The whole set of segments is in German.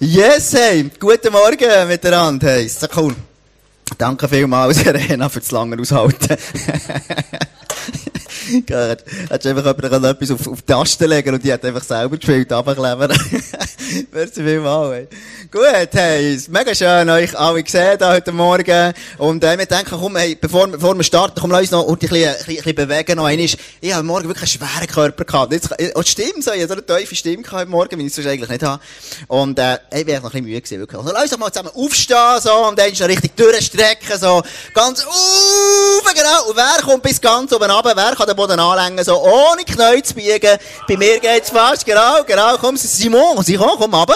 Yes, hey, guten Morgen miteinander, hey, ist so cool. Danke vielmals, Serena, für das lange Aushalten. Gut. Hättest du einfach jemand etwas auf, auf die Taste legen und die hat einfach selber gespielt, runterkleben. Merci vielmals, hey. Gut, hey, mega schön, euch alle gesehen heute Morgen. Und, äh, wir denken, komm, hey, bevor, bevor wir starten, komm, lass uns noch ein bisschen, ein bisschen bewegen noch einmal. Ich habe morgen wirklich einen schweren Körper gehabt. Jetzt, oh, stimmt so, ich habe so eine tiefe Stimme gehabt heute Morgen, wie ich es eigentlich nicht habe. Und, äh, ich bin noch ein bisschen müde gewesen, wirklich. Also, lass uns doch mal zusammen aufstehen, so, und dann noch richtig durchstrecken, so, ganz, uff, genau. Und wer kommt bis ganz oben runter? Wer kann den Boden anlängen, so, ohne Knie zu biegen? Bei mir geht's fast, genau, genau. Komm, Simon, Simon, komm runter.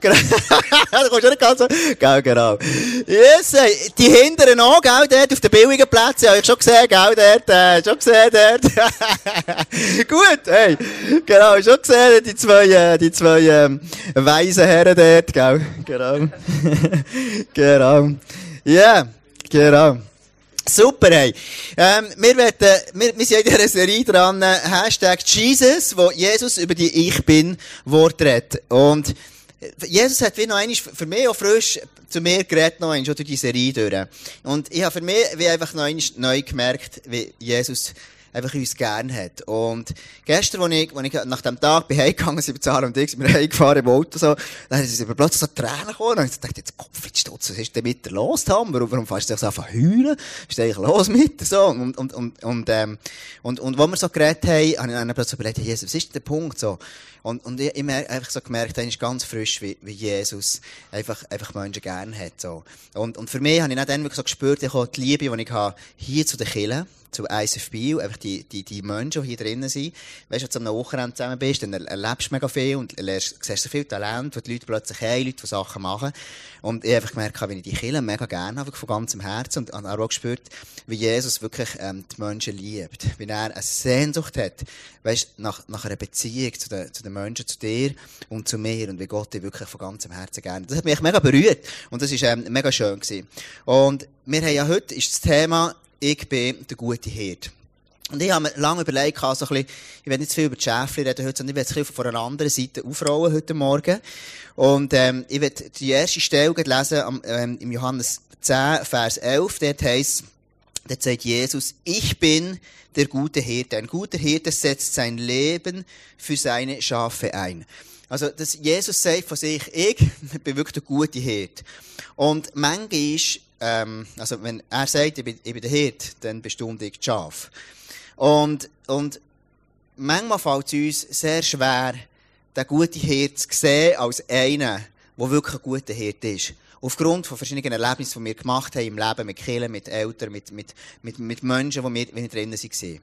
Genau. da kommst du nicht ganz so. Genau, genau. Yes, die hinteren auch, gell, dort auf den billigen Plätzen, habe ich schon gesehen, gell, dort, äh, schon gesehen, dort. Gut, hey. Genau, schon gesehen, die zwei, äh, die zwei, ähm, weisen Herren dort, gell. Genau. genau. Ja, yeah, genau. Super, hey. Ähm, wir, werden, wir, wir sind in dieser Serie dran, Hashtag Jesus, wo Jesus über die Ich Bin-Wort redet. Und Jesus hat wie noch einmal, für mich auch frisch, zu mir geredet noch einmal, schon durch die Serie durch. Und ich habe für mich wie einfach noch einmal neu gemerkt, wie Jesus einfach uns gern hat. Und gestern, als ich, als ich nach dem Tag bin heimgegangen, sind wir Zahlen und ich, sind wir heimgefahren im Auto, so, dann sind mir plötzlich so Tränen gekommen, und ich dachte, jetzt Kopf, jetzt stutz, was ist denn mit dir los, Tom? Warum, warum fährst du dich so an heulen? Was ist eigentlich los mit dir, so? Und, und, und, und, ähm, und, und, wo wir so geredet haben, habe ich dann plötzlich überlegt, Jesus, was ist der Punkt, so? Und, und ich, ich habe einfach so gemerkt, er ist ganz frisch, wie, wie Jesus einfach, einfach Menschen gerne hat, so. Und, und für mich habe ich dann wirklich so gespürt, ich habe die Liebe, die ich habe, hier zu den Kirchen, zu ISF einfach die, die, die Menschen, die hier drinnen sind. Weißt du, wenn du am Wochenende zusammen bist, dann erlebst du mega viel und lernst, siehst so viel Talent, wo die Leute plötzlich haben, Leute, die Sachen machen. Und ich habe einfach gemerkt, wenn ich die Kirche mega gerne habe, von ganzem Herzen, und habe auch gespürt, wie Jesus wirklich, ähm, die Menschen liebt. Wie er eine Sehnsucht hat, weißt nach, nach einer Beziehung zu den, zu den Menschen, zu dir und zu mir, und wie Gott dich wirklich von ganzem Herzen gerne. Das hat mich mega berührt. Und das ist, ähm, mega schön gewesen. Und wir haben ja heute, ist das Thema, ich bin der gute Hirt. Und ich habe mir lange überlegt, also ein bisschen, ich werde nicht zu viel über die Schäfli reden heute, sondern ich werde es ein bisschen von einer anderen Seite aufrollen heute Morgen. Und, ähm, ich werde die erste Stelle lesen, am, ähm, im Johannes 10, Vers 11, dort heisst, dort sagt Jesus, ich bin der gute Hirte. Ein guter Hirte setzt sein Leben für seine Schafe ein. Also, dass Jesus sagt von sich, ich bin wirklich der gute Hirt. Und manchmal ähm, also wenn er sagt, ich bin, ich bin der Hirt, dann bestimmt ich die Schaf. Und, und manchmal fällt es uns sehr schwer, den guten Hirt zu sehen als einen, der wirklich ein guter Hirt ist. Aufgrund von verschiedenen Erlebnissen, die wir gemacht haben im Leben, mit Kindern, mit Eltern, mit, mit, mit, mit Menschen, die wir, wir drinnen waren.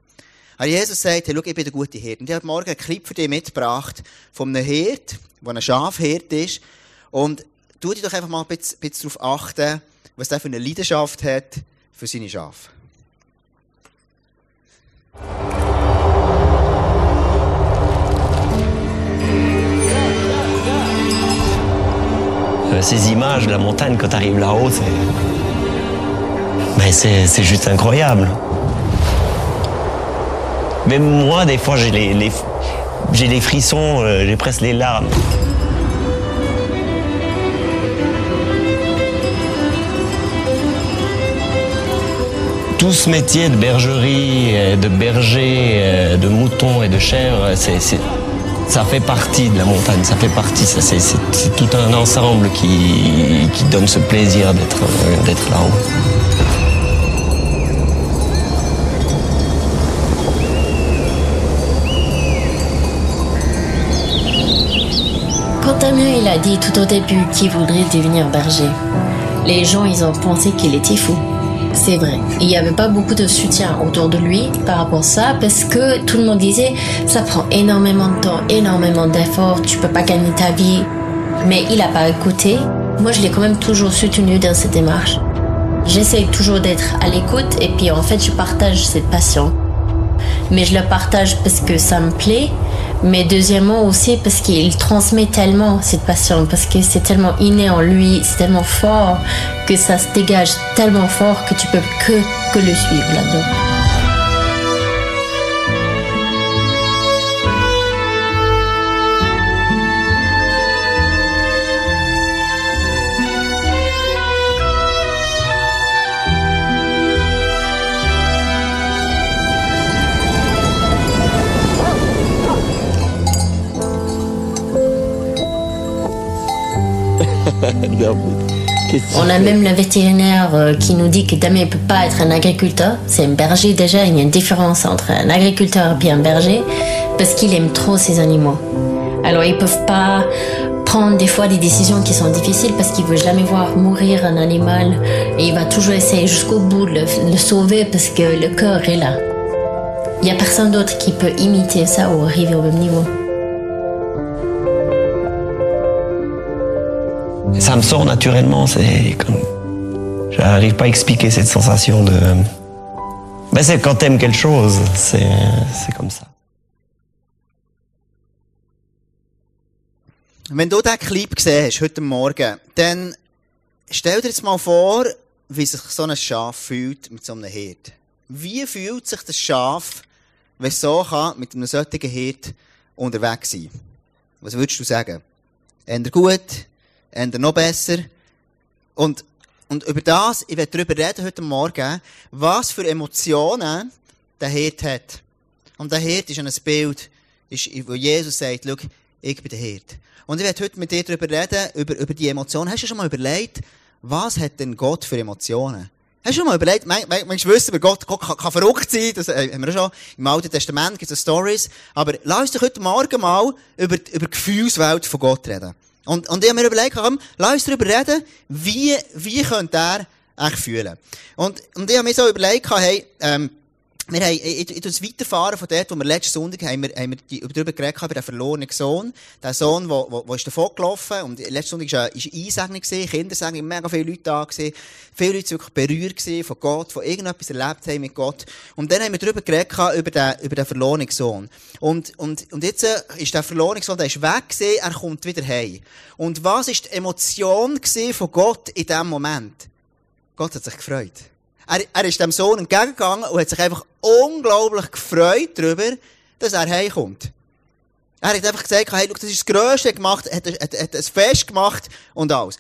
Aber Jesus sagt, hey, schau, ich bin der gute Hirt. Und ich habe morgen einen Clip für dich mitgebracht von einem Hirt, der ein Schafhirt ist. Und tu dich doch einfach mal ein bisschen, bisschen darauf achten, was der für eine Leidenschaft hat für seine Schafe. Ces images de la montagne quand tu arrives là-haut, c'est. Ben c'est juste incroyable. Même moi, des fois, j'ai les, les frissons, euh, j'ai presque les larmes. Tout ce métier de bergerie, euh, de berger, euh, de mouton et de chèvre, c'est, ça fait partie de la montagne, ça fait partie, c'est, tout un ensemble qui, donne ce plaisir d'être, d'être là-haut. Il a dit tout au début qu'il voudrait devenir berger, les gens ont pensé qu'il était fou. C'est vrai. Il n'y avait pas beaucoup de soutien autour de lui par rapport à ça parce que tout le monde disait ça prend énormément de temps, énormément d'efforts, tu peux pas gagner ta vie. Mais il n'a pas écouté. Moi je l'ai quand même toujours soutenu dans cette démarche. J'essaye toujours d'être à l'écoute et puis en fait je partage cette passion. Mais je la partage parce que ça me plaît mais deuxièmement aussi parce qu'il transmet tellement cette passion, parce que c'est tellement inné en lui, c'est tellement fort que ça se dégage tellement fort que tu peux que, que le suivre là-dedans. On a même le vétérinaire euh, qui nous dit que Damien ne peut pas être un agriculteur. C'est un berger déjà, il y a une différence entre un agriculteur et un berger parce qu'il aime trop ses animaux. Alors ils peuvent pas prendre des fois des décisions qui sont difficiles parce qu'il veut jamais voir mourir un animal et il va toujours essayer jusqu'au bout de le, le sauver parce que le cœur est là. Il y a personne d'autre qui peut imiter ça ou arriver au même niveau. Ça me sort naturellement, c'est comme... J'arrive pas à expliquer cette sensation de... Ben c'est quand t'aimes quelque chose, c'est c'est comme ça. Wenn du diesen Clip siehst, heute Morgen, dann stell dir jetzt mal vor, wie sich so ein Schaf fühlt mit so einem Hirt. Wie fühlt sich das Schaf, wenn es so kann, mit einem solchen Hirt unterwegs sein? Was würdest du sagen? Eher gut? Eher noch besser? Und, und über das, ich werde darüber reden heute Morgen, was für Emotionen der Hirt hat. Und der Hirt ist ein Bild, wo Jesus sagt, schau, ich bin der Hirt. Und ich werde heute mit dir darüber reden, über, über die Emotionen. Hast du schon mal überlegt, was hat denn Gott für Emotionen? Hast du schon mal überlegt, mein, mein, mein wissen wir, Gott, Gott kann, kann verrückt sein, das äh, haben wir schon im Alten Testament, gibt es Stories. Aber lass uns doch heute Morgen mal über, über die Gefühlswelt von Gott reden. Und, und ich habe mir überlegt, komm, lass uns darüber reden, wie, wie könnte er eigentlich fühlen. Und, und ich habe mir so überlegt, hey, ähm, wir haben, ich, ich, ich weiterfahren von dort, wo wir letzten Sonntag haben wir, haben wir die, darüber geredet haben, über den verlorenen Sohn. Der Sohn, der, der, der ist davon gelaufen. Und letzten Sonntag war eine Einsegnung gewesen, Kindersegnung, mega viele Leute da gewesen. Viele Leute waren wirklich berührt von Gott, von irgendetwas erlebt haben mit Gott. Und dann haben wir darüber geredet über den, über den verlorenen Sohn. Und, und, und jetzt äh, ist der verlorene Sohn, der ist weg gewesen, er kommt wieder heim. Und was ist die Emotion von Gott in diesem Moment? Gott hat sich gefreut. Er, er ist dem Sohn entgegengegangen und hat sich einfach unglaublich gefreut darüber, dass er heimkommt. Er hat einfach gesagt, hey, look, das ist das Grösste gemacht, hat, hat, hat ein Fest gemacht und alles.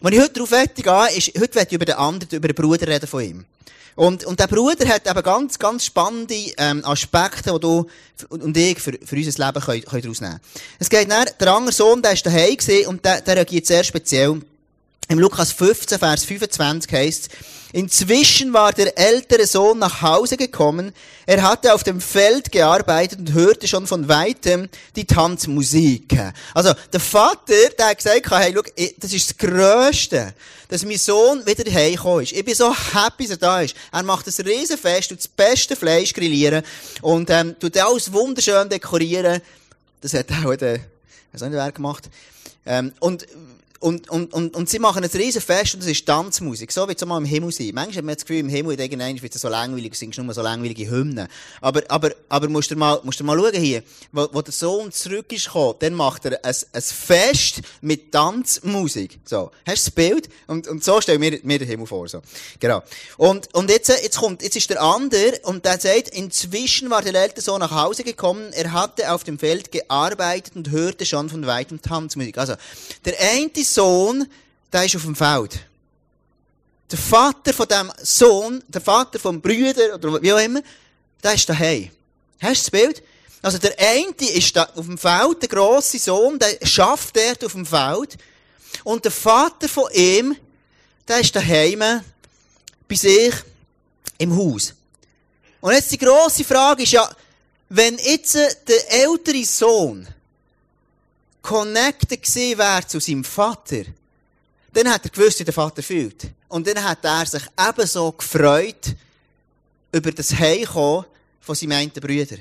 Wenn ich heute darauf gehe, ist, heute werde ich über den anderen, über den Bruder reden von ihm. Und, und der Bruder hat eben ganz, ganz spannende ähm, Aspekte, die du und ich für, für unser Leben können, können daraus nehmen Es geht dann, der andere Sohn, der ist daheim gewesen und der, der reagiert sehr speziell. Im Lukas 15, Vers 25 heißt Inzwischen war der ältere Sohn nach Hause gekommen. Er hatte auf dem Feld gearbeitet und hörte schon von weitem die Tanzmusik. Also, der Vater, der hat gesagt, hey, schau, das ist das Grösste, dass mein Sohn wieder heimgekommen ist. Ich bin so happy, dass er da ist. Er macht ein Riesenfest, tut das beste Fleisch grillieren und, ähm, tut alles wunderschön dekorieren. Das hat auch der, was hat wer gemacht? Ähm, und, und, und, und, und sie machen ein riesen Fest und das ist Tanzmusik. So wie es mal im Himmel sein. Manchmal hat man das Gefühl, im Himmel irgendwann wird es so langweilig, singst nur so langweilige Hymnen. Aber, aber, aber musst du mal, musst du mal schauen hier. Wo, wo der Sohn zurück ist gekommen, dann macht er ein, ein Fest mit Tanzmusik. So. Hast du das Bild? Und, und so stellen wir mir den Himmel vor, so. Genau. Und, und jetzt, jetzt kommt, jetzt ist der andere und der sagt, inzwischen war der ältere Sohn nach Hause gekommen, er hatte auf dem Feld gearbeitet und hörte schon von weitem Tanzmusik. Also, der eine Sohn, der ist auf dem Feld. Der Vater von dem Sohn, der Vater vom Brüder oder wie auch immer, der ist daheim. Hast du das Bild? Also der eine ist da auf dem Feld, der grosse Sohn, der schafft dort auf dem Feld. Und der Vater von ihm, der ist daheim bei sich im Haus. Und jetzt die grosse Frage ist ja, wenn jetzt der ältere Sohn connected gewesen wäre zu seinem Vater, dann hat er gewusst, wie der Vater fühlt. Und dann hat er sich ebenso gefreut über das Heimkommen von seinem einen Brüder.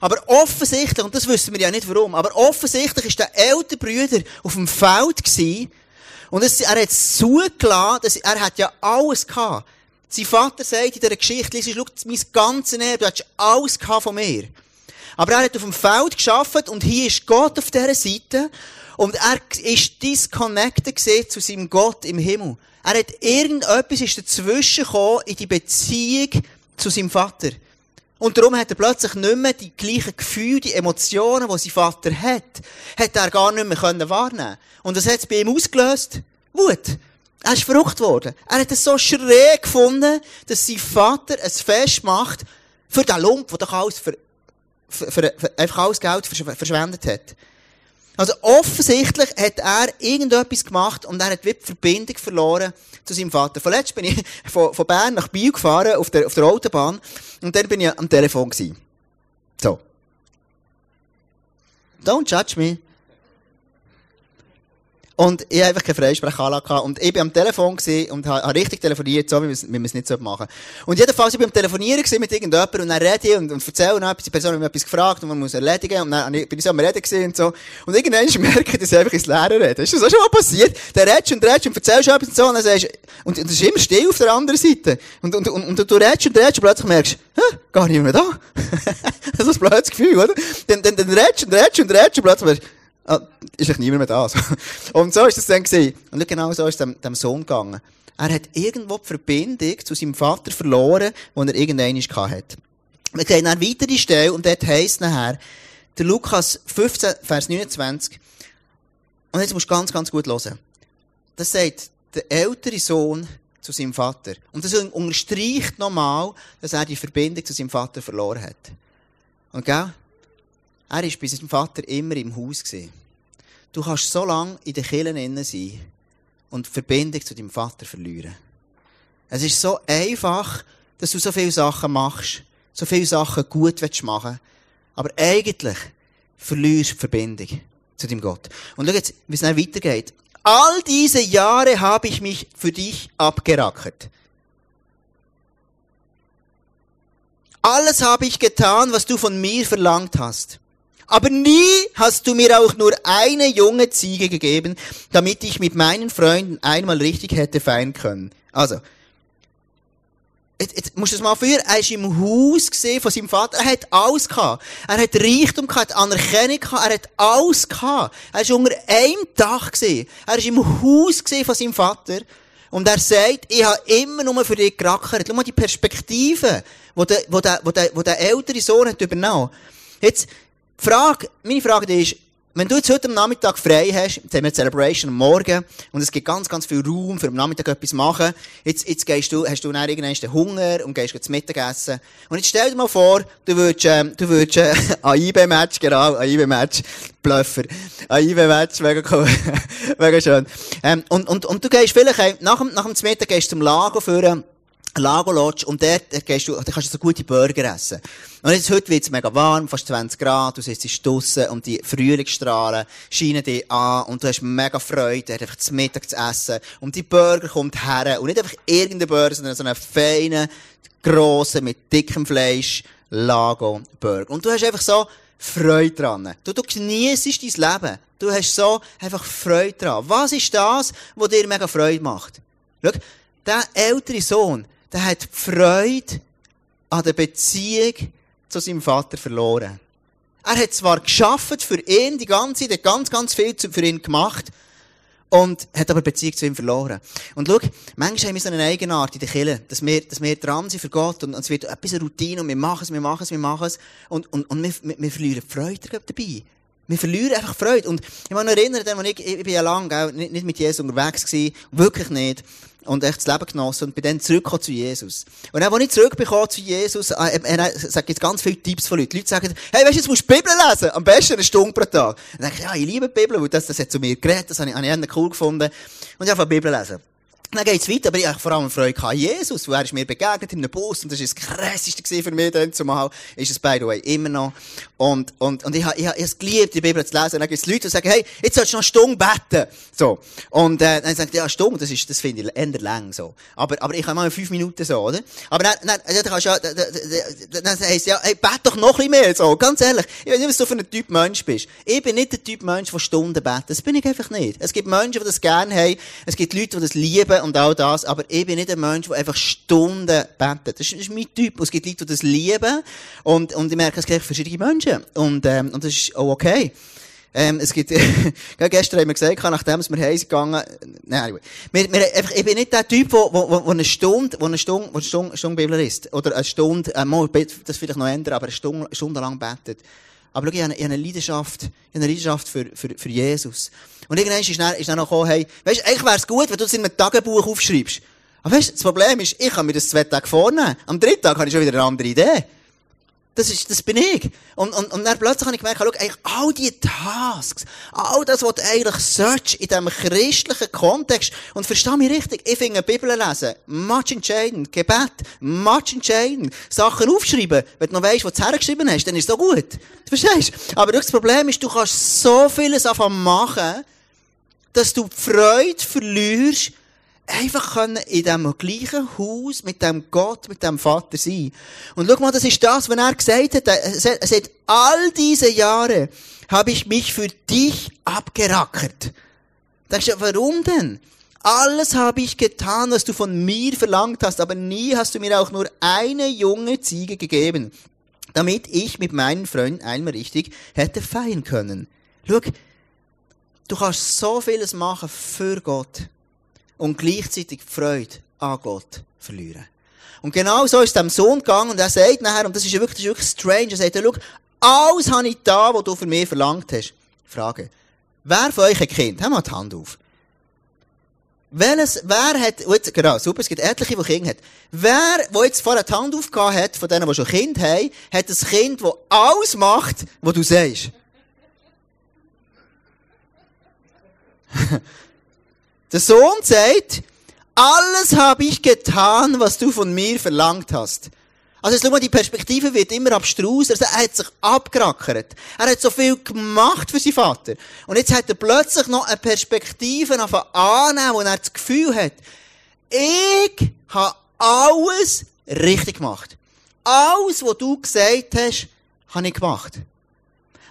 Aber offensichtlich, und das wissen wir ja nicht warum, aber offensichtlich ist der ältere Brüder auf dem Feld gewesen, und es, er hat es zugelassen, dass er hat ja alles gehabt. Sein Vater sagt in dieser Geschichte, schau, mein ganzes Leben, du hast alles gehabt von mir. Aber er hat auf dem Feld geschafft und hier ist Gott auf dieser Seite und er ist disconnected zu seinem Gott im Himmel. Er hat irgendetwas ist dazwischen gekommen in die Beziehung zu seinem Vater. Und darum hat er plötzlich nicht mehr die gleichen Gefühle, die Emotionen, die sein Vater hat, hat er gar nicht mehr können wahrnehmen Und das hat es bei ihm ausgelöst? Wut. Er ist verrückt worden. Er hat es so schräg gefunden, dass sein Vater ein Fest macht für den Lump, der doch alles für, für, einfach alles Geld verschwendet hat. Also offensichtlich hat er irgendetwas gemacht und er hat die Verbindung verloren zu seinem Vater. Vorletzt bin ich von, von Bern nach Biel gefahren auf der, auf der Autobahn und dann bin ich am Telefon gewesen. So. Don't judge me. Und ich habe einfach keine Freisprechanlage Und ich war am Telefon und habe richtig telefoniert, so wie wir es nicht machen sollten. Und jedenfalls, ich war am Telefonieren mit irgendjemandem und dann rede ich und, und erzähle etwas. Die Person hat mich etwas gefragt und man muss erledigen. Und dann bin ich so am Reden und so. Und irgendwann merke ich, dass ich einfach ins Leere rede. Ist das auch schon mal passiert? Der redest und redest und erzählst etwas und so. Und dann sagst und, und das ist immer still auf der anderen Seite. Und, und, und, und du redest und redest und plötzlich merkst, hä, gar nicht mehr da. das ist ein blödes Gefühl, oder? Dann, dann, dann redest und redest und redest und plötzlich merkst, ah, ist echt niemand mehr da. Und so ist es dann gewesen. Und genau so ist es dem, dem Sohn gegangen. Er hat irgendwo die Verbindung zu seinem Vater verloren, die er irgendwann hatte. Wir sehen dann weiter die Stelle, und dort heisst nachher, der Lukas 15, Vers 29, und jetzt musst du ganz, ganz gut hören. Das sagt der ältere Sohn zu seinem Vater. Und das unterstreicht nochmal, dass er die Verbindung zu seinem Vater verloren hat. Und gell? Er war bei seinem Vater immer im Haus. Du kannst so lange in den Kirchen sein und die Verbindung zu deinem Vater verlieren. Es ist so einfach, dass du so viele Sachen machst, so viele Sachen gut machen willst, aber eigentlich verlierst du die Verbindung zu deinem Gott. Und schau jetzt, wie es dann weitergeht. All diese Jahre habe ich mich für dich abgerackert. Alles habe ich getan, was du von mir verlangt hast. Aber nie hast du mir auch nur eine junge Ziege gegeben, damit ich mit meinen Freunden einmal richtig hätte feiern können. Also, Jetzt, jetzt musst du das mal führen. Er ist im Haus gesehen von seinem Vater. Er hat alles gehabt. Er hat Reichtum gehabt, Anerkennung gehabt. Er hat alles gehabt. Er ist unter einem Dach gesehen. Er ist im Haus gesehen von seinem Vater. Und er sagt, ich habe immer nur für dich gerackert. Schau mal die Perspektive, wo der, wo der, wo der, wo der ältere Sohn hat übernommen. Jetzt, Frage, meine Frage ist, wenn du jetzt heute am Nachmittag frei hast, jetzt haben wir Celebration am Morgen, und es gibt ganz, ganz viel Raum für am Nachmittag etwas machen, jetzt, jetzt gehst du, hast du dann irgendwann Hunger und gehst zum Mittagessen. Und jetzt stell dir mal vor, du würdest, ähm, du würdest, äh, AIB-Match, genau, AIB-Match, Bluffer, AIB-Match, mega cool, mega schön. Ähm, und, und, und du gehst vielleicht, äh, nach dem, nach dem Mittag gehst du zum Lago führen, Lago Lodge, und dort gehst du, da kannst du so gute Burger essen. Und jetzt, heute wird's mega warm, fast 20 Grad, du sitzt draussen und die Frühlingsstrahlen scheinen dich an und du hast mega Freude, einfach zum Mittag zu essen. Und die Burger kommt her. Und nicht einfach irgendein Burger, sondern so einen feinen, grossen, mit dickem Fleisch, Lago Burger. Und du hast einfach so Freude dran. Du, du genießt dein Leben. Du hast so einfach Freude dran. Was ist das, was dir mega Freude macht? Schau, der ältere Sohn, der hat Freude an der Beziehung zu seinem Vater verloren. Er hat zwar geschafft für ihn, die ganze Zeit, ganz, ganz viel für ihn gemacht, und hat aber Beziehung zu ihm verloren. Und schau, manchmal haben wir so eine Eigenart in der Kirche, dass wir, dass wir dran sind für Gott und, und es wird etwas eine Routine und wir machen es, wir machen es, wir machen es und, und, und wir, wir, wir verlieren Freude dabei. Wir verlieren einfach Freude. Und ich muss mich erinnern, als ich, ich bin ja lange, nicht, nicht mit Jesus unterwegs gewesen, wirklich nicht und echt das Leben genossen und bin dann zurückgekommen zu Jesus. Und dann, als ich zurückbekomme zu Jesus, äh, er sagt jetzt ganz viele Tipps von Leuten. Die Leute sagen, hey, weißt du, jetzt musst du die Bibel lesen. Am besten eine Stunde pro Tag. Dann denke ich, ja, ich liebe die Bibel, weil das, das hat zu mir geredet, das habe ich, habe ich cool gefunden. Und ich habe die Bibel lesen. Dann geht's weiter, aber ich habe vor allem Freude an Jesus, weil er ist mir begegnet in einem Bus und das ist das krasseste für mich dann zumal. Ist es by the way immer noch. Und, und, und ich habe, ich habe es geliebt, die Bibel zu lesen. Und dann gibt's Leute, die sagen, hey, jetzt sollst du noch eine beten. So. Und, äh, dann sagt ja, eine das ist, das finde ich eher lang, so. Aber, aber ich habe mal fünf Minuten so, oder? Aber dann, dann, dann kannst du ja, dann, dann heisst ja, hey, bet doch noch ein bisschen mehr, so. Ganz ehrlich. Ich weiß nicht, was du für ein Typ Mensch bist. Ich bin nicht der Typ Mensch, der Stunden betet. Das bin ich einfach nicht. Es gibt Menschen, die das gerne haben. Es gibt Leute, die das lieben und all das, aber ich bin nicht ein Mensch, der einfach Stunden betet. Das ist, mein Typ. Es gibt Leute, die das lieben und, und ich merke, es gibt verschiedene Menschen und, ähm, und das ist auch okay. Ähm, es gibt, gestern haben wir gesagt, nachdem wir heim gegangen, nein, wir, einfach, ich bin nicht der Typ, wo, wo eine Stunde, wo eine Stunde, wo eine Stunde, Stunde Bibel ist. Oder eine Stunde, äh, mal, das vielleicht noch ändern, aber eine Stunde, Stunde lang betet. Aber ich habe eine, Leidenschaft, eine Leidenschaft für, für, für Jesus. Und irgendwann ist dann, ist dann noch gekommen, hey, weißt eigentlich wäre es gut, wenn du das in einem Tagebuch aufschreibst. Aber weißt das Problem ist, ich kann mir das zwei Tage vornehmen. Am dritten Tag habe ich schon wieder eine andere Idee. Das ist, das bin ich. Und, und, und dann plötzlich habe ich gemerkt, schau, eigentlich all die Tasks, all das, was du eigentlich sollst in diesem christlichen Kontext, und versteh mich richtig, ich finde Bibel lesen, much entscheidend, Gebet, much entscheidend, Sachen aufschreiben, wenn du noch weißt, was du hergeschrieben hast, dann ist es doch gut. Du verstehst? Aber das Problem ist, du kannst so vieles anfangen machen, dass du die Freude verlierst, einfach können in dem gleichen Haus mit dem Gott, mit dem Vater sein. Und schau mal, das ist das, was er gesagt hat. Er sagt, all diese Jahre habe ich mich für dich abgerackert. Denkst du, warum denn? Alles habe ich getan, was du von mir verlangt hast, aber nie hast du mir auch nur eine junge Ziege gegeben, damit ich mit meinen Freunden einmal richtig hätte feiern können. Schau, du kannst so vieles machen für Gott und gleichzeitig die Freude an Gott verlieren. Und genau so ist es dem Sohn gegangen und er sagt nachher, und das ist wirklich, das ist wirklich strange, er sagt, schau, alles habe ich da, was du von mir verlangt hast. Frage. Wer von euch ein Kind? Haben wir die Hand auf. Welches, wer hat, jetzt, genau, super, es gibt etliche, die Kinder haben. Wer, wo jetzt vorher die Hand aufgehauen hat, von denen, die schon Kind haben, hat ein Kind, das alles macht, was du sagst. Der Sohn sagt, alles habe ich getan, was du von mir verlangt hast. Also, schau mal, die Perspektive wird immer abstrus. Also, er hat sich abgerackert. Er hat so viel gemacht für seinen Vater. Und jetzt hat er plötzlich noch eine Perspektive annehmen, wo er das Gefühl hat, ich habe alles richtig gemacht. Alles, was du gesagt hast, habe ich gemacht.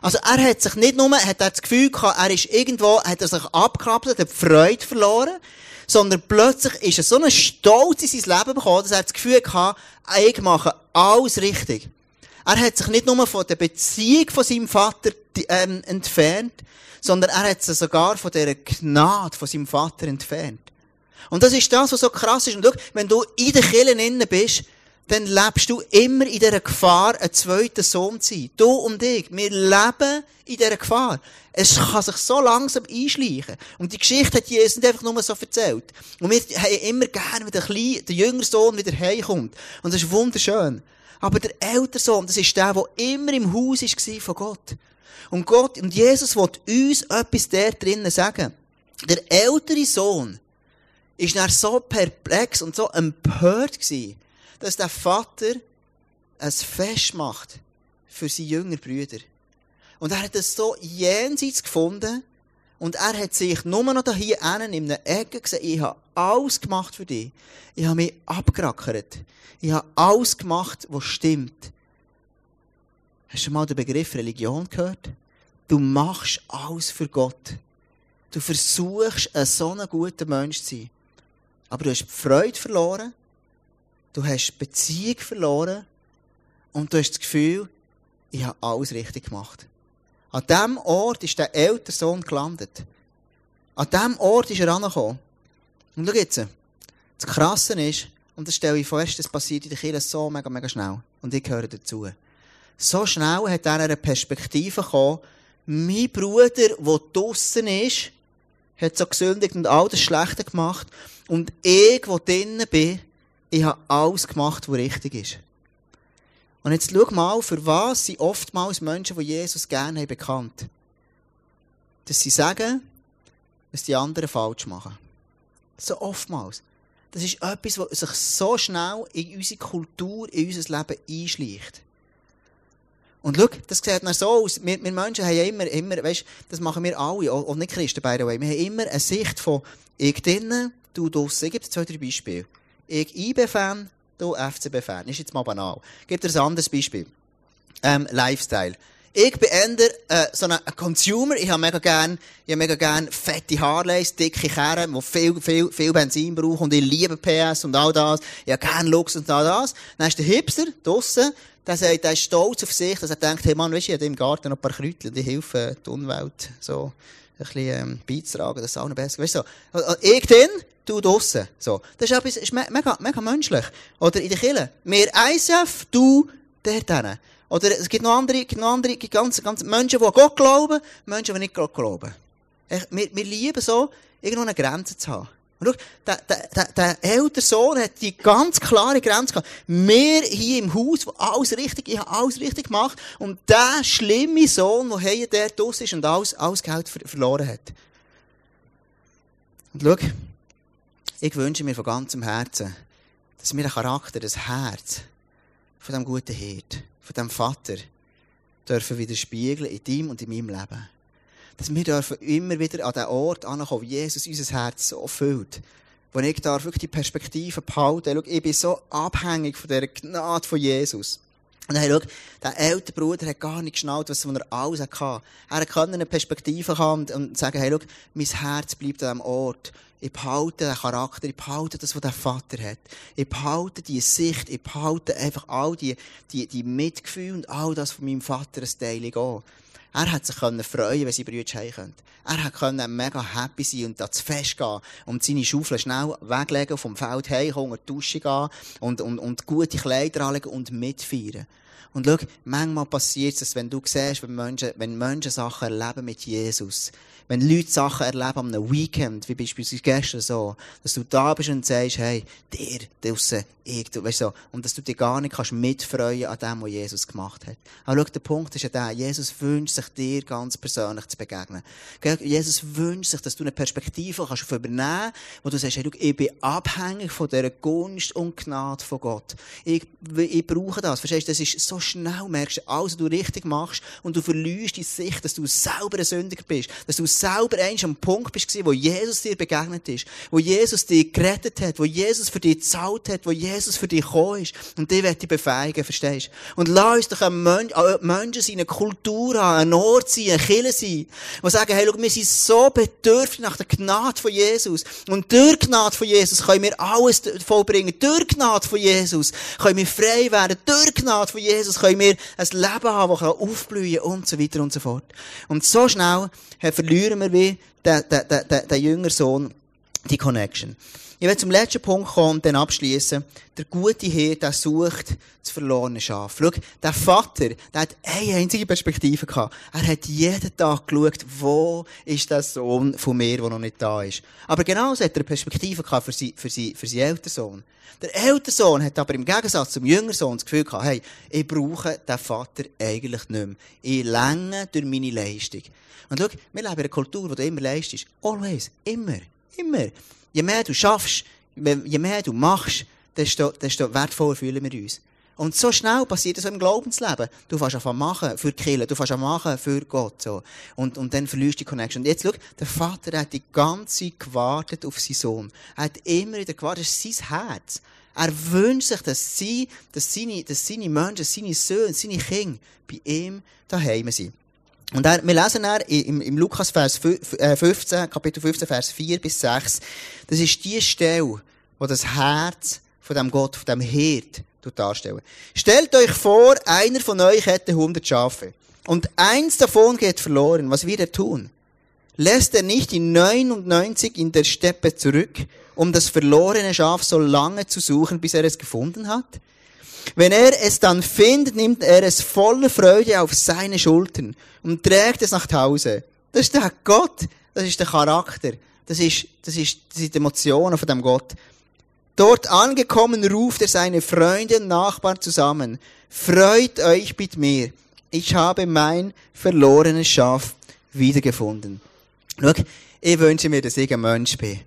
Also er hat sich nicht nur, hat er das Gefühl gehabt, er ist irgendwo, hat er sich abgekapselt, hat Freude verloren, sondern plötzlich ist er so einen Stolz in sein Leben bekommen, dass er das Gefühl hatte, ich mache alles richtig. Er hat sich nicht nur von der Beziehung von seinem Vater ähm, entfernt, sondern er hat sich sogar von der Gnade von seinem Vater entfernt. Und das ist das, was so krass ist. Und schau, wenn du in den Kirchen innen bist, dann lebst du immer in dieser Gefahr, ein zweiter Sohn zu sein. Du und ich, wir leben in dieser Gefahr. Es kann sich so langsam einschleichen. Und die Geschichte hat Jesus nicht einfach nur so erzählt. Und wir haben immer gerne, wenn der, kleine, der jüngere Sohn wieder heimkommt. Und das ist wunderschön. Aber der ältere Sohn, das ist der, der immer im Haus war von Gott. Und Gott, und Jesus will uns etwas da drinnen sagen. Der ältere Sohn ist dann so perplex und so empört gewesen, dass der Vater ein Fest macht für seine jüngeren Brüder. Und er hat es so jenseits gefunden und er hat sich nur noch hier innen in einer Ecke gesehen, ich habe alles gemacht für dich. Ich habe mich abgerackert. Ich habe alles gemacht, was stimmt. Hast du mal den Begriff Religion gehört? Du machst alles für Gott. Du versuchst, ein so guter Mensch zu sein. Aber du hast die Freude verloren Du hast Beziehung verloren und du hast das Gefühl, ich habe alles richtig gemacht. An diesem Ort ist der ältere Sohn gelandet. An diesem Ort ist er angekommen. Und schau jetzt, das Krasse ist, und das stelle ich fest, das passiert in der Kirche so mega, mega schnell. Und ich gehöre dazu. So schnell hat er eine Perspektive bekommen, mein Bruder, der draussen ist, hat so gesündigt und all das Schlechte gemacht. Und ich, der drinnen bin, ich habe alles gemacht, was richtig ist. Und jetzt schau mal, für was sind oftmals Menschen, die Jesus gerne haben, bekannt. Dass sie sagen, was die anderen falsch machen. So oftmals. Das ist etwas, was sich so schnell in unsere Kultur, in unser Leben einschleicht. Und schau, das sieht dann so aus. Wir, wir Menschen haben ja immer, immer, weißt, das machen wir alle, auch nicht Christen, by the way. Wir haben immer eine Sicht von, ich drinnen, du draussen. Ich gebe dir zwei, drei Beispiele. Ich IB-Fan, du FCB-Fan. Ist jetzt mal banal. Gebe dir ein anderes Beispiel. Ähm, Lifestyle. Ich bin eher, äh, so ein Consumer. Ich habe mega gern, ich habe mega gern fette Harleys, dicke Kerren, die viel, viel, viel Benzin brauchen und ich liebe PS und all das. Ich habe gern Lux und all das. Dann ist der Hipster draussen, der sagt, der ist stolz auf sich, dass er denkt, hey Mann, weißt du, ich habe im Garten noch ein paar Kräutchen, die helfen, die Umwelt, so, ein bisschen, ähm, beizutragen, das ist auch noch besser. Weißt du, so. Ich drin, du draussen. So. Das ist etwas, ist mega, mega menschlich. Oder in der Kirche. Wir ISF, du dort hin. Oder es gibt noch andere, gibt noch andere, gibt ganz, ganz Menschen, die an Gott glauben, Menschen, die nicht Gott glauben. Wir, wir lieben so, irgendwo eine Grenze zu haben. Und schau, der, der, der, der ältere Sohn hat die ganz klare Grenze gehabt. Wir hier im Haus, wo alles richtig, ich habe alles richtig gemacht. Und der schlimme Sohn, der hier der draus ist und alles, alles Geld ver verloren hat. Und schau, ich wünsche mir von ganzem Herzen, dass wir den Charakter, das Herz von dem guten Hirt, von dem Vater, dürfen widerspiegeln in deinem und in meinem Leben. Dass wir dürfen immer wieder an den Ort ankommen, wo Jesus unser Herz so füllt. Wo ich darf wirklich die Perspektive behalten. Schau, ich bin so abhängig von dieser Gnade von Jesus. Und hey, schau, der ältere Bruder hat gar nicht geschnallt, was er alles hatte. Er konnte eine Perspektive haben und, sagen, hey, schau, mein Herz bleibt an diesem Ort. Ich behalte den Charakter, ich behalte das, was der Vater hat. Ich behalte die Sicht, ich behalte einfach all die, die, die Mitgefühle und all das von meinem Vater ein Teil gehen. Er hat sich freuen wenn seine Brüder heim können. Er hat können mega happy sein und da zu fest gehen und seine Schaufel schnell weglegen, vom Feld heimkommen, unter die Dusche gehen und, und, und gute Kleider anlegen und mitfeiern. Und schau, manchmal passiert es, wenn du siehst, wenn Menschen, wenn Menschen Sachen erleben mit Jesus, wenn Leute Sachen erleben an einem Weekend, wie beispielsweise gestern so, dass du da bist und sagst, hey, dir draussen, ich, du, weißt so, und dass du dich gar nicht kannst mitfreuen an dem, was Jesus gemacht hat. Aber schau, der Punkt ist ja der, Jesus wünscht sich dir ganz persönlich zu begegnen. Jesus wünscht sich, dass du eine Perspektive kannst übernehmen, wo du sagst, hey, schau, ich bin abhängig von dieser Gunst und Gnade von Gott. Ich, ich brauche das. Verstehst du, das ist so schnell, merkst alles, was du richtig machst, und du verlierst die Sicht, dass du selber ein Sündiger bist, dass du selber eins am Punkt bist, wo Jesus dir begegnet ist, wo Jesus dich gerettet hat, wo Jesus für dich gezahlt hat, wo Jesus für dich gekommen ist. Und die wird dich befähigen, verstehst du? Und lass uns doch ein Mensch, Menschen sein, eine Kultur haben, ein Ort sein, ein Kille sein, die sagen, hey, schau, wir sind so bedürftig nach der Gnade von Jesus. Und durch Gnade von Jesus können wir alles vollbringen. Durch Gnade von Jesus können wir frei werden. Durch Gnade von Jesus können wir ein Leben haben, das aufblühen kann und so weiter und so fort. Und so schnell verlieren verlieren wir wie der, der, der, der jüngere Sohn die Connection. Ich will zum letzten Punkt kommen und dann abschließen. Der gute Hirte, der sucht das verlorene Schaf. Schau, der Vater, der hat eine einzige Perspektive gehabt. Er hat jeden Tag geschaut, wo ist der Sohn von mir, der noch nicht da ist. Aber genauso hat er eine Perspektive gehabt für, sie, für, sie, für seinen älteren Sohn. Der ältere Sohn hat aber im Gegensatz zum jüngeren Sohn das Gefühl gehabt, hey, ich brauche den Vater eigentlich nicht mehr. Ich länge durch meine Leistung. Und schau, wir leben in einer Kultur, wo du immer leistest. Always. Immer. Immer. Je mehr du schaffst, je mehr du machst, desto, desto wertvoller fühlen wir uns. Und so schnell passiert das im Glaubensleben. Du fängst einfach machen für die Kirche, du fängst an machen für Gott, so. Und, und dann verlierst du die Connection. Und jetzt schau, der Vater hat die ganze Zeit gewartet auf seinen Sohn. Er hat immer wieder gewartet, das ist sein Herz. Er wünscht sich, dass sie, dass seine, dass seine Menschen, seine Söhne, seine Kinder bei ihm daheim sind. Und er, wir lesen er im, im Lukas Vers 15, äh, Kapitel 15, Vers 4 bis 6. Das ist die Stelle, wo das Herz von dem Gott, von dem Hirt darstellen. Stellt euch vor, einer von euch hätte 100 Schafe. Und eins davon geht verloren. Was wird er tun? Lässt er nicht die 99 in der Steppe zurück, um das verlorene Schaf so lange zu suchen, bis er es gefunden hat? Wenn er es dann findet, nimmt er es voller Freude auf seine Schultern und trägt es nach Hause. Das ist der Gott, das ist der Charakter, das ist, das ist, das sind die Emotionen von dem Gott. Dort angekommen ruft er seine Freunde und Nachbarn zusammen. Freut euch mit mir. Ich habe mein verlorenes Schaf wiedergefunden. Schau, ich wünsche mir, dass ich ein Mensch bin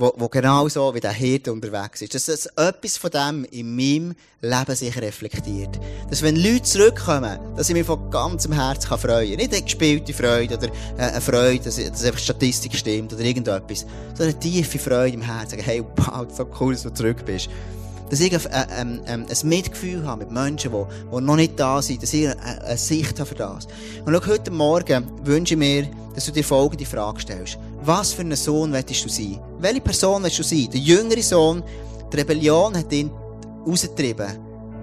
wo, wo genau so wie der Hirte unterwegs ist. Dass das etwas von dem in meinem Leben sich reflektiert. Dass wenn Leute zurückkommen, dass ich mich von ganzem Herzen kann freuen kann. Nicht eine gespielte Freude oder äh, eine Freude, dass, dass einfach Statistik stimmt oder irgendetwas. Sondern eine tiefe Freude im Herzen. Sagen, hey, wow, so cool, dass du zurück bist. Dass ich ein, ein, ein, ein Mitgefühl habe mit Menschen, die, die noch nicht da sind, dass ich eine, eine Sicht habe für das. Und schau, heute Morgen wünsche ich mir, dass du dir folgende Frage stellst. Was für ein Sohn willst du sein? Welche Person willst du sein? Der jüngere Sohn, die Rebellion hat ihn rausgetrieben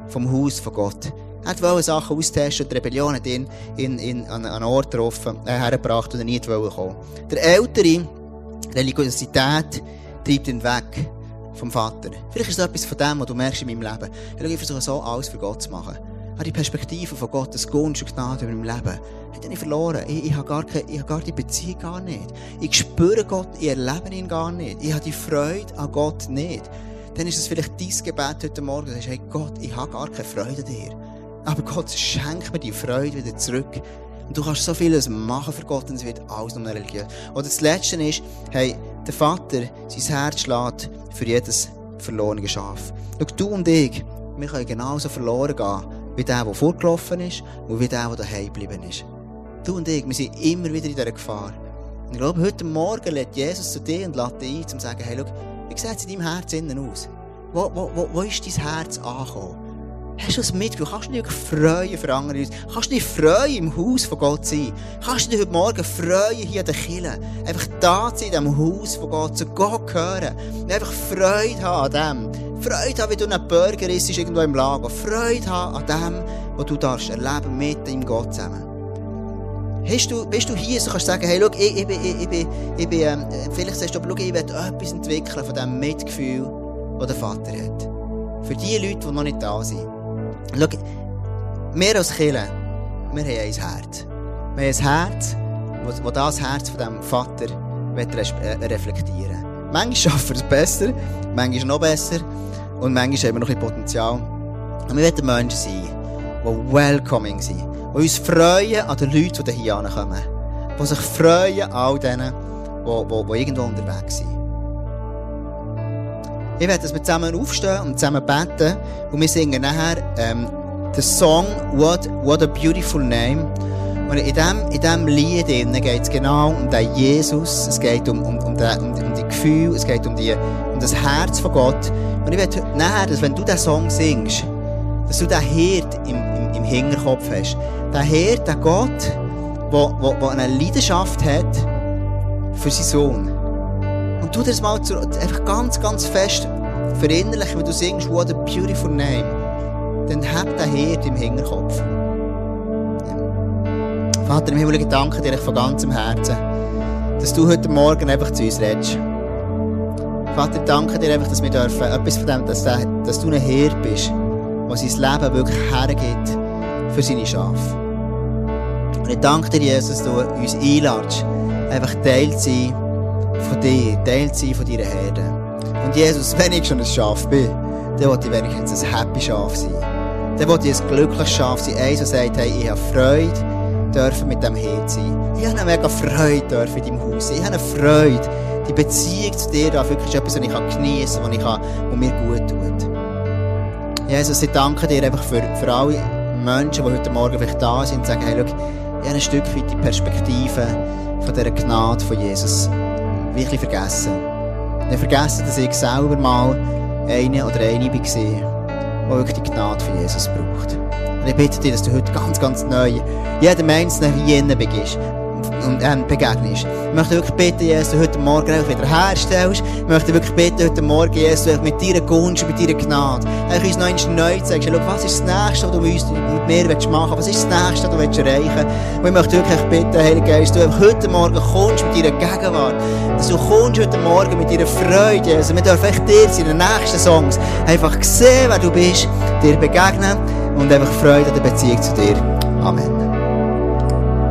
vom Haus von Gott. Er wollte Sachen austesten und die Rebellion hat ihn in, in, an einen Ort getroffen, äh, hergebracht, wo er nie kommen wollte. Der Ältere, Religiosität, treibt ihn weg vom Vater. Vielleicht ist es etwas von dem, was du merkst in meinem Leben. Ich versuche so alles für Gott zu machen. Habe die Perspektive von Gottes Gunst und Gnade über mein Leben, hat ich verloren. Ich, ich, habe gar keine, ich habe gar die Beziehung gar nicht. Ich spüre Gott, ich erlebe ihn gar nicht. Ich habe die Freude an Gott nicht. Dann ist es vielleicht dein Gebet heute Morgen, du sagst, hey Gott, ich habe gar keine Freude an dir. Aber Gott schenkt mir die Freude wieder zurück. Und du kannst so vieles machen für Gott und es wird alles nur religiös. Oder das Letzte ist, hey, der Vater, sein Herz schlägt für jedes verlorene Schaf. Schau, du und ich, wir können genauso verloren gehen, wie der, der vorgelaufen ist und wie der, der daheim geblieben ist. Du und ich, wir sind immer wieder in dieser Gefahr. Und ich glaube, heute Morgen lädt Jesus zu dir und lädt dich ein, um zu sagen, hey, wie sieht es in deinem Herz innen aus? Wo, wo, wo, wo ist dein Herz angekommen? Hast du es mitgefühlt? Kannst du dich freuen für andere Leute? Kannst du dich freuen im Haus von Gott sein? Kannst du dich heute Morgen freuen hier an der Kirche? Einfach da sein in diesem Haus von Gott, zu Gott gehören. Und einfach Freude haben an dem. Freude haben, wie du ein Burger isst irgendwo im Lager. Freude haben an dem, was du darfst erleben mit deinem Gott zusammen. Hast du, bist du hier, so kannst du sagen, hey, schau, ich, ich bin, ich, ich bin, ich bin ähm, vielleicht sagst du, aber schau, ich will etwas entwickeln von dem Mitgefühl, das der Vater hat. Für die Leute, die noch nicht da sind. Schau, wir als Kirche, wir haben ein Herz. Wir haben ein Herz, das das Herz von diesem Vater reflektieren Manchmal schaffen wir es besser, manchmal noch besser und manchmal haben wir noch ein Potenzial. Und wir wollen Menschen sein, die welcoming sind, die uns freuen an den Leuten, die hier kommen. Die sich freuen an all denen, die, die, die irgendwo unterwegs sind. Ich werde, dass wir zusammen aufstehen und zusammen beten. Und wir singen nachher ähm, den Song What, What a Beautiful Name. Und in diesem in dem Lied geht es genau um den Jesus. Es geht um, um, um, den, um, um die Gefühle. Es geht um, die, um das Herz von Gott. Und ich werde nachher, dass wenn du diesen Song singst, dass du den Herd im, im, im Hinterkopf hast. Der Herd, der Gott, der eine Leidenschaft hat für seinen Sohn. Und tu das mal zu, einfach ganz, ganz fest verinnerlichen, wenn du singst, what a beautiful name. Dann hab den Herd im Hinterkopf. Vater im Himmel, ich danke dir von ganzem Herzen, dass du heute Morgen einfach zu uns redest. Vater, danke dir einfach, dass wir dürfen, etwas von dem, dass, dass du ein Herd bist, der sein Leben wirklich hergibt für seine Schafe. Und ich danke dir, Jesus, dass du uns einladest, einfach Teil zu sein von dir, Teil sein von deiner Herde. Und Jesus, wenn ich schon ein Schaf bin, dann will ich wenigstens ein happy Schaf sein. Dann will ich ein glückliches Schaf sein. Eins, der sagt, hey, ich habe Freude, dürfen mit dem Herd sein. Ich habe eine mega Freude dürfen in deinem Haus. Ich habe eine Freude. Die Beziehung zu dir da wirklich etwas, was ich geniessen kann, was, kann, was mir gut tut. Jesus, ich danke dir einfach für, für alle Menschen, die heute Morgen vielleicht da sind und sagen, hey, schau, ich habe ein Stück weit die Perspektive von dieser Gnade von Jesus wirklich vergessen. Ich habe vergessen, dass ich selber mal eine oder eine war, die wirklich die Gnade von Jesus braucht. Und ich bitte dich, dass du heute ganz, ganz neu jedem Einzelnen hier innen begibst und ähm, begegnest. Ich möchte wirklich bitten, Jesus, heute Morgen wieder herstellst. Ich möchte wirklich bitten, heute Morgen, Jesus, mit deiner Gunst, mit deiner Gnade, eigentlich uns noch neu zu was ist das Nächste, was du mit mir machen willst? Was ist das Nächste, was du erreichen willst? Und ich möchte wirklich bitten, Heiliger Geist, du heute Morgen kommst mit deiner Gegenwart, dass du kommst heute Morgen mit deiner Freude, Jesus. Wir dürfen echt dir in den nächsten Songs einfach sehen, wer du bist, dir begegnen und einfach Freude an der Beziehung zu dir. Amen.